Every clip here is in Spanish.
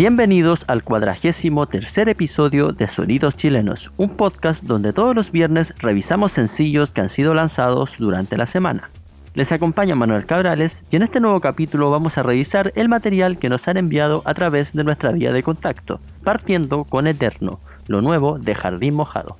Bienvenidos al cuadragésimo tercer episodio de Sonidos Chilenos, un podcast donde todos los viernes revisamos sencillos que han sido lanzados durante la semana. Les acompaña Manuel Cabrales y en este nuevo capítulo vamos a revisar el material que nos han enviado a través de nuestra vía de contacto, partiendo con Eterno, lo nuevo de Jardín Mojado.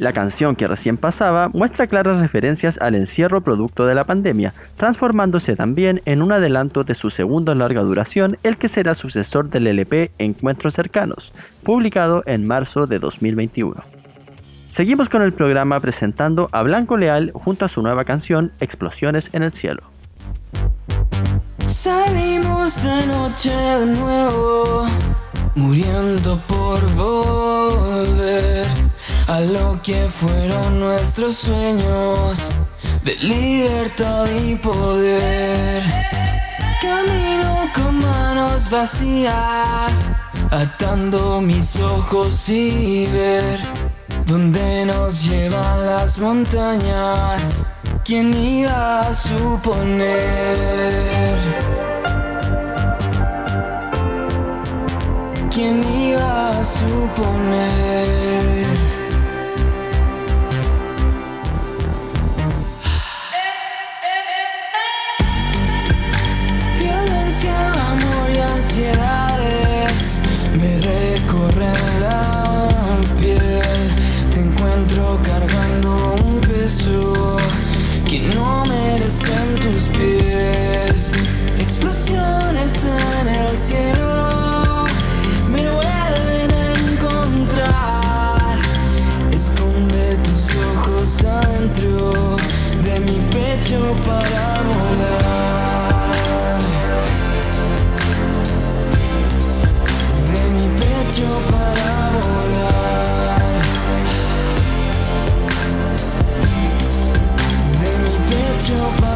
La canción que recién pasaba muestra claras referencias al encierro producto de la pandemia, transformándose también en un adelanto de su segundo larga duración, el que será sucesor del LP Encuentros Cercanos, publicado en marzo de 2021. Seguimos con el programa presentando a Blanco Leal junto a su nueva canción Explosiones en el Cielo. Salimos de noche de nuevo, muriendo por volver a lo que fueron nuestros sueños de libertad y poder. Camino con manos vacías, atando mis ojos y ver dónde nos llevan las montañas. ¿Quién iba a suponer? ¿Quién iba a suponer? para volar. De mi pecho para volar. De mi pecho para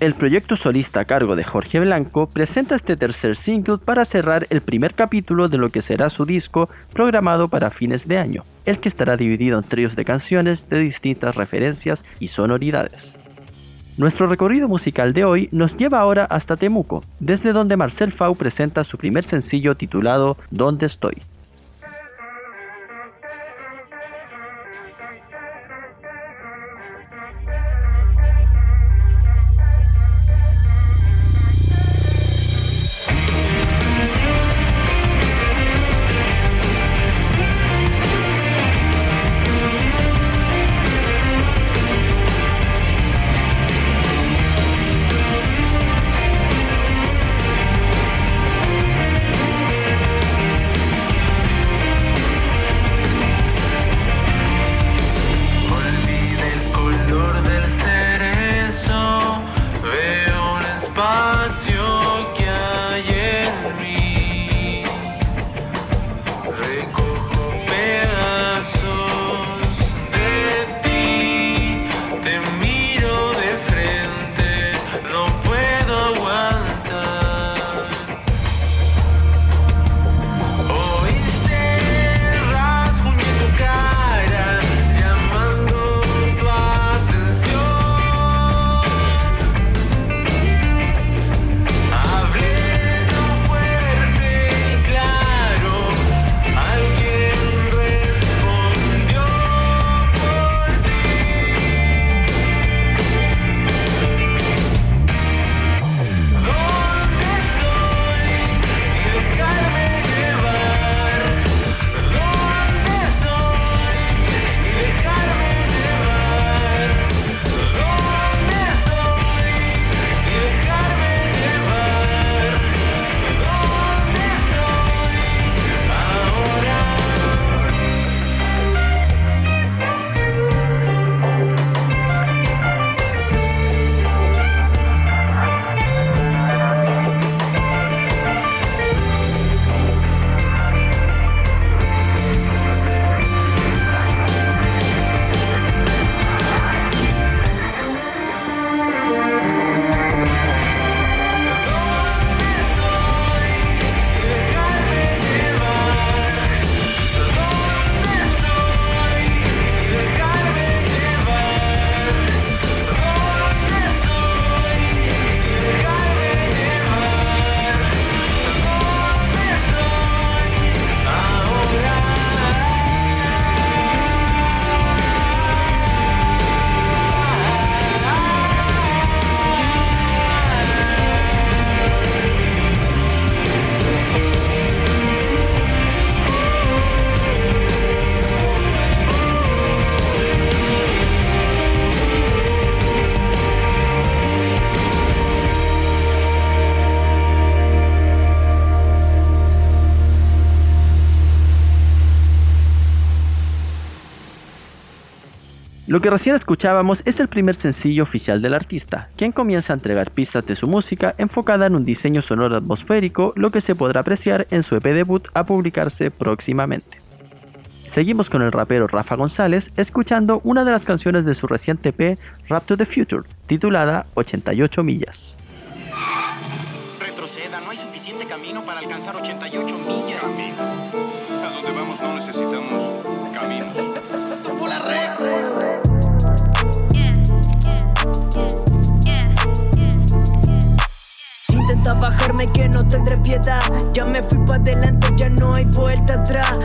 El proyecto solista a cargo de Jorge Blanco presenta este tercer single para cerrar el primer capítulo de lo que será su disco programado para fines de año, el que estará dividido en tríos de canciones de distintas referencias y sonoridades. Nuestro recorrido musical de hoy nos lleva ahora hasta Temuco, desde donde Marcel Fau presenta su primer sencillo titulado ¿Dónde estoy? Lo que recién escuchábamos es el primer sencillo oficial del artista, quien comienza a entregar pistas de su música enfocada en un diseño sonoro atmosférico, lo que se podrá apreciar en su EP debut a publicarse próximamente. Seguimos con el rapero Rafa González escuchando una de las canciones de su reciente EP Rap to the Future, titulada 88 millas. Retroceda, no hay suficiente camino para alcanzar 88 millas. Intenta bajarme que no tendré piedad. Ya me fui para adelante, ya no hay vuelta atrás.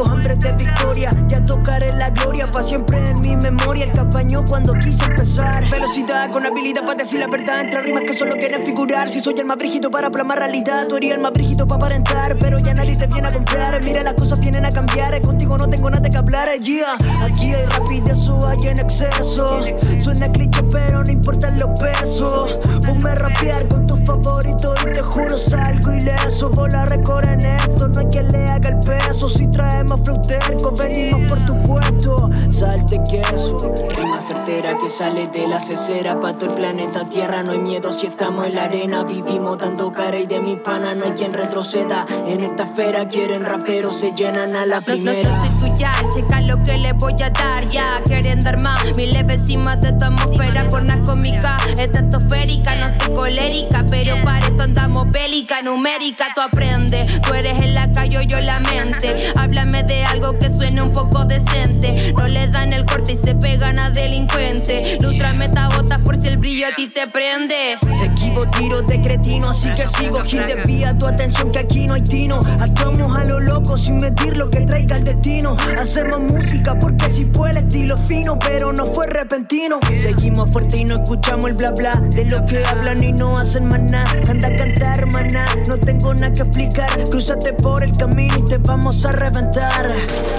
Tengo hambre de victoria, ya tocaré la gloria. Pa' siempre en mi memoria, el campaño cuando quise empezar. Velocidad con habilidad para decir la verdad. Entre rimas que solo quieren figurar. Si soy el más brígido para plasmar realidad, tú eres el más brígido para aparentar. Pero ya nadie te viene a comprar. Mira, las cosas vienen a cambiar. Contigo no tengo nada que hablar. Yeah. Aquí hay rapidez o hay en exceso. Suena cliché, pero no importan los pesos. Ponme a rapear con tu favorito y te juro salgo ileso. Bola récord en esto, no hay quien le haga el peso. Si traemos fruterco, venimos por tu puesto. Salte queso. Rima certera que sale de la cesera. Pa' todo el planeta Tierra no hay miedo si estamos en la arena. Vivimos dando cara y de mi pana no hay quien retroceda. En esta esfera quieren raperos, se llenan a la No, no, primera. yo soy tuya, checa lo que le voy a dar ya Quieren dar más, miles encima de tu atmósfera Por una cómica, estratosférica No estoy colérica, pero para esto andamos bélica Numérica, tú aprendes, tú eres en la calle, yo la mente Háblame de algo que suene un poco decente. No le dan el corte y se pegan a delincuente. Lutra metabotas por si el brillo a ti te prende. Esquivo tiros de cretino, así que sigo Gil. Desvía tu atención que aquí no hay tino. Actuamos a lo loco sin medir lo que traiga el destino. Hacemos música porque si fue el estilo fino Pero no fue repentino. Seguimos fuerte y no escuchamos el bla bla De lo que hablan y no hacen más nada. Anda a cantar maná, no tengo nada que explicar. Cruzate por el camino y te vamos a reventar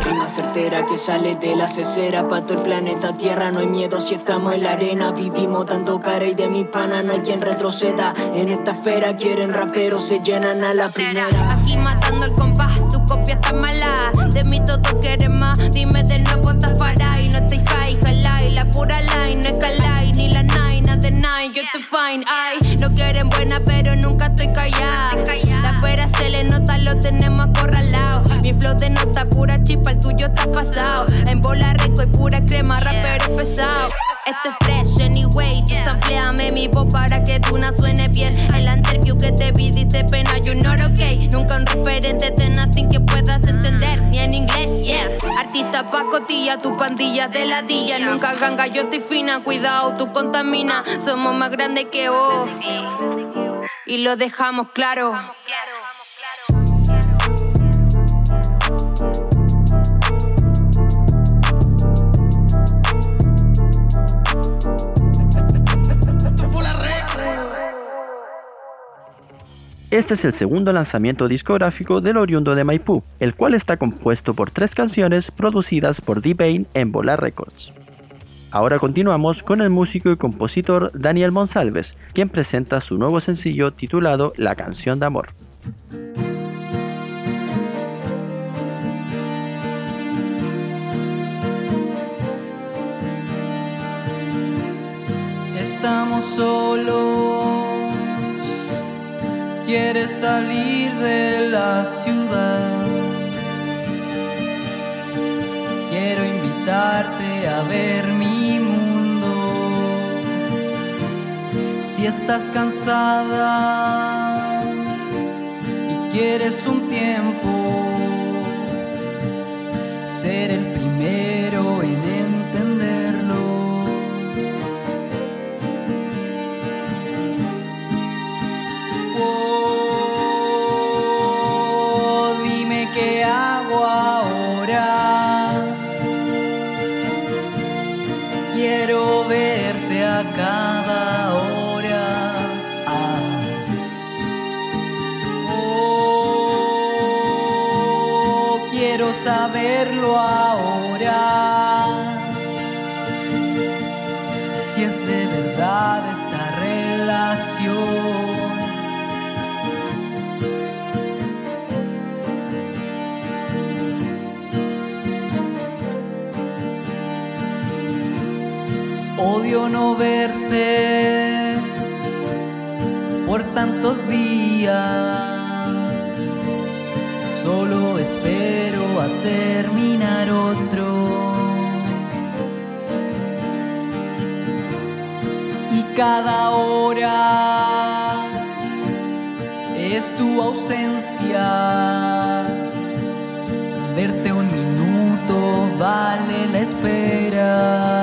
Rima certera que sale de la cesera Pa' todo el planeta Tierra no hay miedo si estamos en la arena. Vivimos dando cara y de mi pana no hay quien retroceda. En esta esfera quieren raperos, se llenan a la primera. Aquí matando el compás, tu copia está mala. De mí todo quieres más, dime de nuevo Tafari. No estoy high, jalai, la pura line, no es calai, ni la nine, nada de nine, yo estoy fine. Ay, no quieren buena, pero nunca estoy callada. La pera se le nota, lo tenemos acorralado. Mi flow de nota pura chispa, el tuyo está pasado. En bola rico y pura crema, rapero pesado. Esto es fresh anyway, tú sampleame mi voz para que tú no suene bien. El interview que te pidiste pena, you not okay. Nunca un referente de nothing que puedas entender, ni en inglés, yes. Artista pacotilla, tu pandilla de ladilla. Nunca ganga, yo estoy fina, cuidado, tú contamina. Somos más grandes que vos. Y lo dejamos claro. Este es el segundo lanzamiento discográfico del oriundo de Maipú, el cual está compuesto por tres canciones producidas por D-Bane en Volar Records. Ahora continuamos con el músico y compositor Daniel Monsalves, quien presenta su nuevo sencillo titulado La canción de amor. Estamos solos, quieres salir de la ciudad. Quiero invitarte a ver mi mundo. Si estás cansada y quieres un tiempo, ser el verte por tantos días. Solo espero a terminar otro. Y cada hora es tu ausencia. Verte un minuto vale la espera.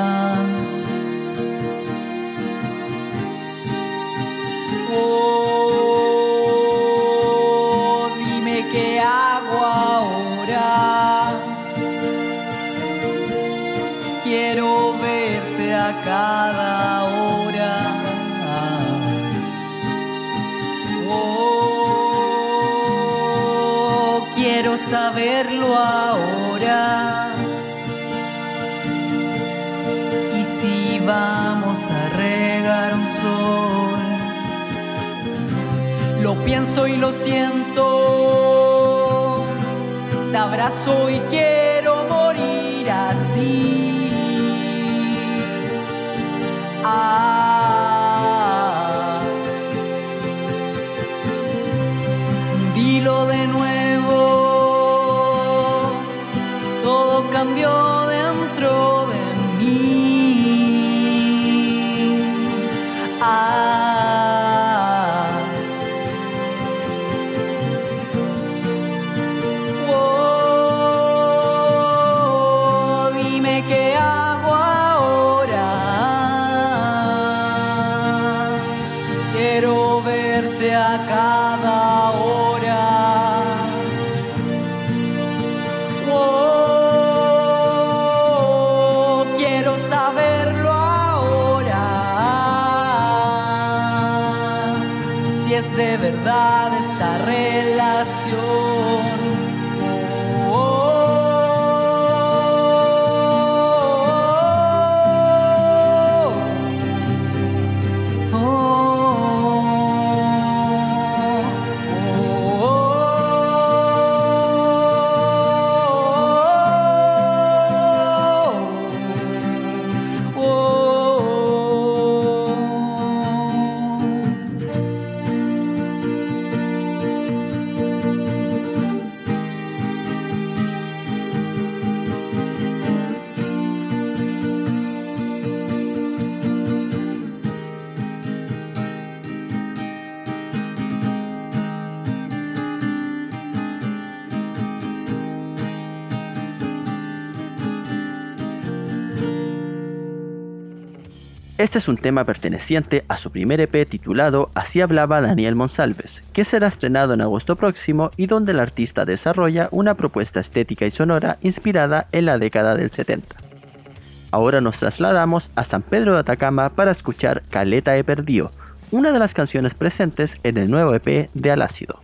Quiero verte a cada hora. Oh, quiero saberlo ahora. Y si vamos a regar un sol, lo pienso y lo siento. Te abrazo y quiero morir así. 啊。Es Este es un tema perteneciente a su primer EP titulado Así hablaba Daniel Monsalves, que será estrenado en agosto próximo y donde el artista desarrolla una propuesta estética y sonora inspirada en la década del 70. Ahora nos trasladamos a San Pedro de Atacama para escuchar Caleta he perdido, una de las canciones presentes en el nuevo EP de Alácido.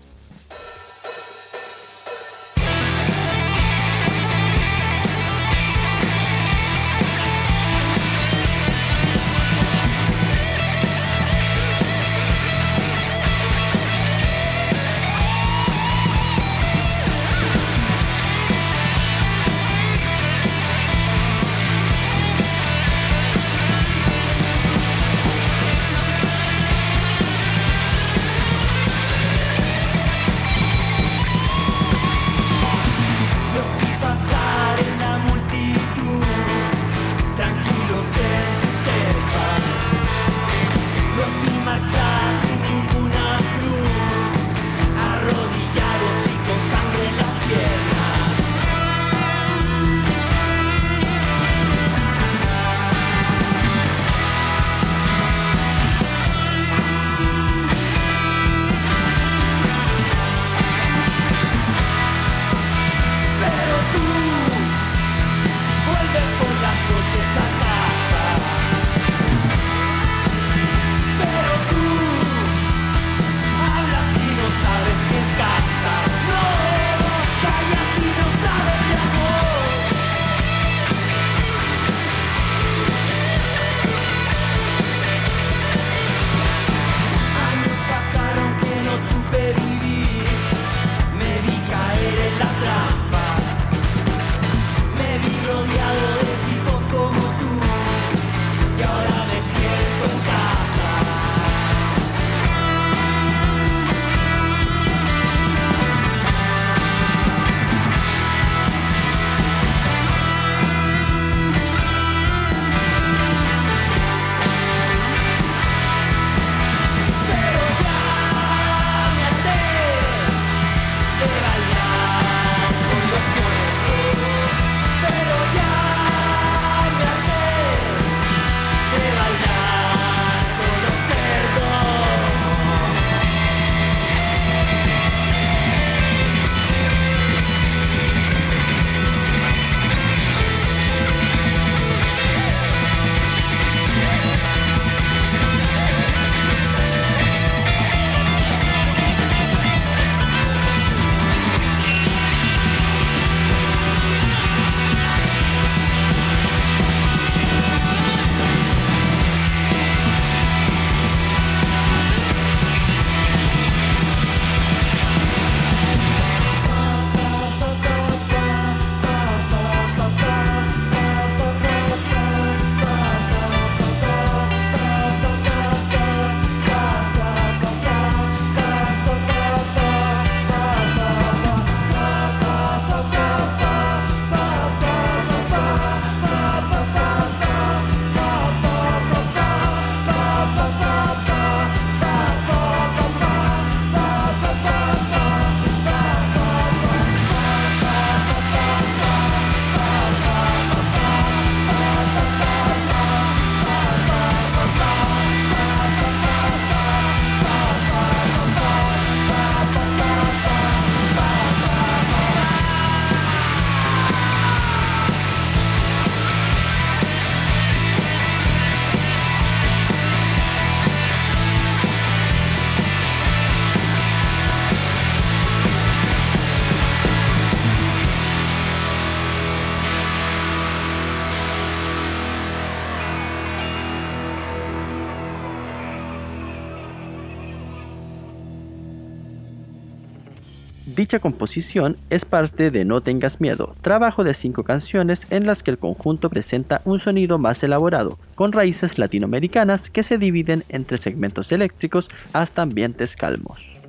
Dicha composición es parte de No tengas miedo, trabajo de cinco canciones en las que el conjunto presenta un sonido más elaborado, con raíces latinoamericanas que se dividen entre segmentos eléctricos hasta ambientes calmos.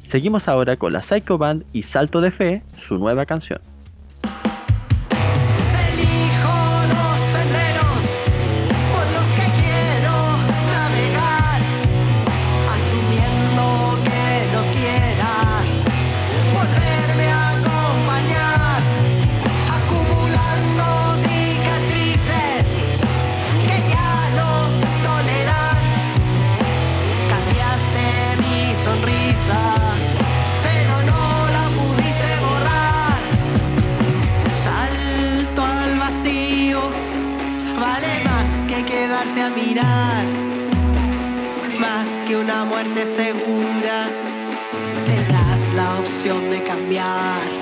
Seguimos ahora con la Psycho Band y Salto de Fe, su nueva canción. que una muerte segura. Tendrás la opción de cambiar.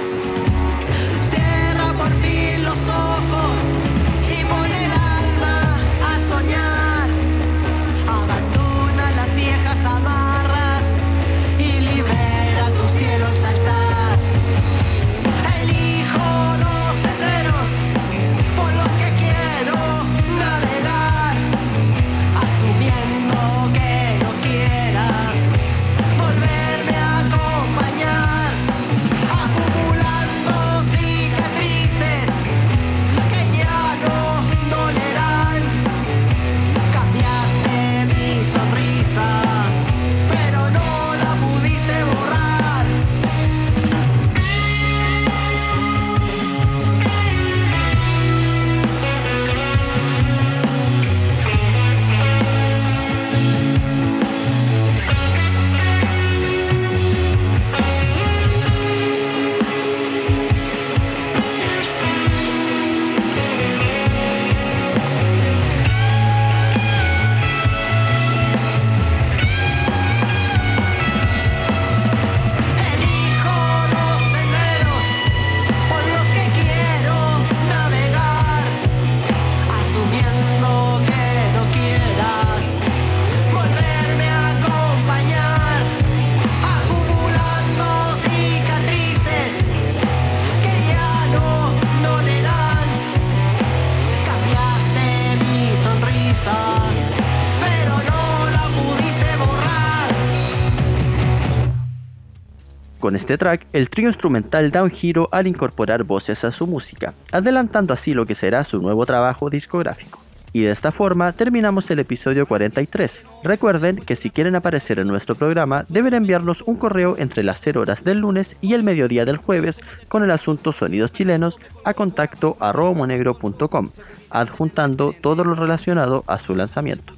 Con este track, el trío instrumental da un giro al incorporar voces a su música, adelantando así lo que será su nuevo trabajo discográfico. Y de esta forma terminamos el episodio 43. Recuerden que si quieren aparecer en nuestro programa deben enviarnos un correo entre las 0 horas del lunes y el mediodía del jueves con el asunto Sonidos Chilenos a contacto monegro.com, adjuntando todo lo relacionado a su lanzamiento.